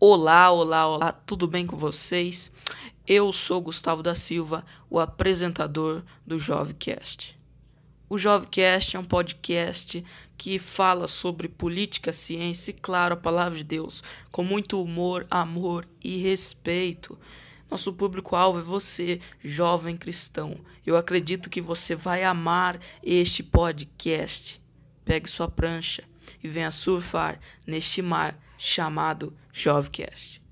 Olá, olá, olá, tudo bem com vocês? Eu sou Gustavo da Silva, o apresentador do Jovecast. O Jovecast é um podcast que fala sobre política, ciência e, claro, a palavra de Deus, com muito humor, amor e respeito. Nosso público-alvo é você, jovem cristão. Eu acredito que você vai amar este podcast. Pegue sua prancha e venha surfar neste mar chamado Jovecast.